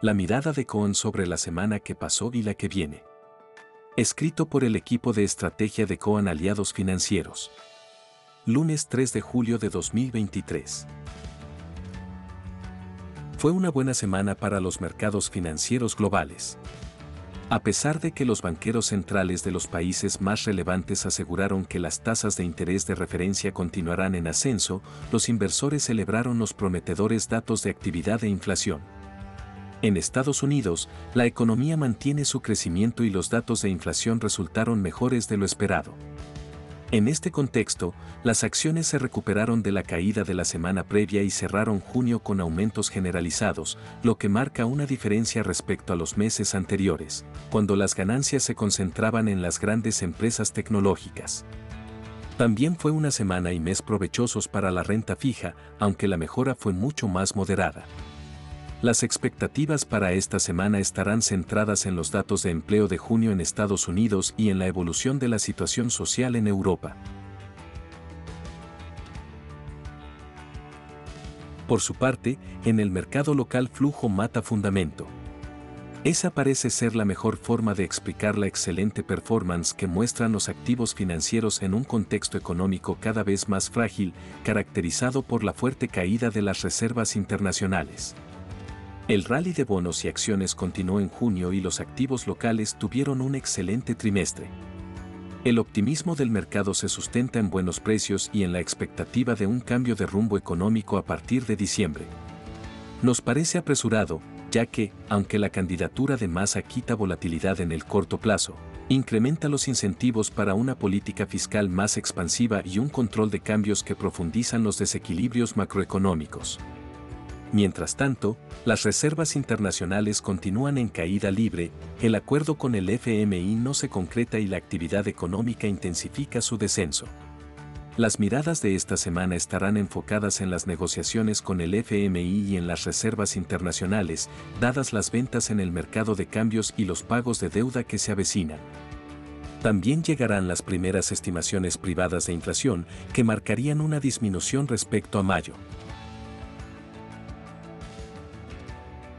La mirada de Cohen sobre la semana que pasó y la que viene. Escrito por el equipo de estrategia de Cohen Aliados Financieros. Lunes 3 de julio de 2023. Fue una buena semana para los mercados financieros globales. A pesar de que los banqueros centrales de los países más relevantes aseguraron que las tasas de interés de referencia continuarán en ascenso, los inversores celebraron los prometedores datos de actividad e inflación. En Estados Unidos, la economía mantiene su crecimiento y los datos de inflación resultaron mejores de lo esperado. En este contexto, las acciones se recuperaron de la caída de la semana previa y cerraron junio con aumentos generalizados, lo que marca una diferencia respecto a los meses anteriores, cuando las ganancias se concentraban en las grandes empresas tecnológicas. También fue una semana y mes provechosos para la renta fija, aunque la mejora fue mucho más moderada. Las expectativas para esta semana estarán centradas en los datos de empleo de junio en Estados Unidos y en la evolución de la situación social en Europa. Por su parte, en el mercado local flujo mata fundamento. Esa parece ser la mejor forma de explicar la excelente performance que muestran los activos financieros en un contexto económico cada vez más frágil, caracterizado por la fuerte caída de las reservas internacionales. El rally de bonos y acciones continuó en junio y los activos locales tuvieron un excelente trimestre. El optimismo del mercado se sustenta en buenos precios y en la expectativa de un cambio de rumbo económico a partir de diciembre. Nos parece apresurado, ya que, aunque la candidatura de Massa quita volatilidad en el corto plazo, incrementa los incentivos para una política fiscal más expansiva y un control de cambios que profundizan los desequilibrios macroeconómicos. Mientras tanto, las reservas internacionales continúan en caída libre, el acuerdo con el FMI no se concreta y la actividad económica intensifica su descenso. Las miradas de esta semana estarán enfocadas en las negociaciones con el FMI y en las reservas internacionales, dadas las ventas en el mercado de cambios y los pagos de deuda que se avecinan. También llegarán las primeras estimaciones privadas de inflación que marcarían una disminución respecto a mayo.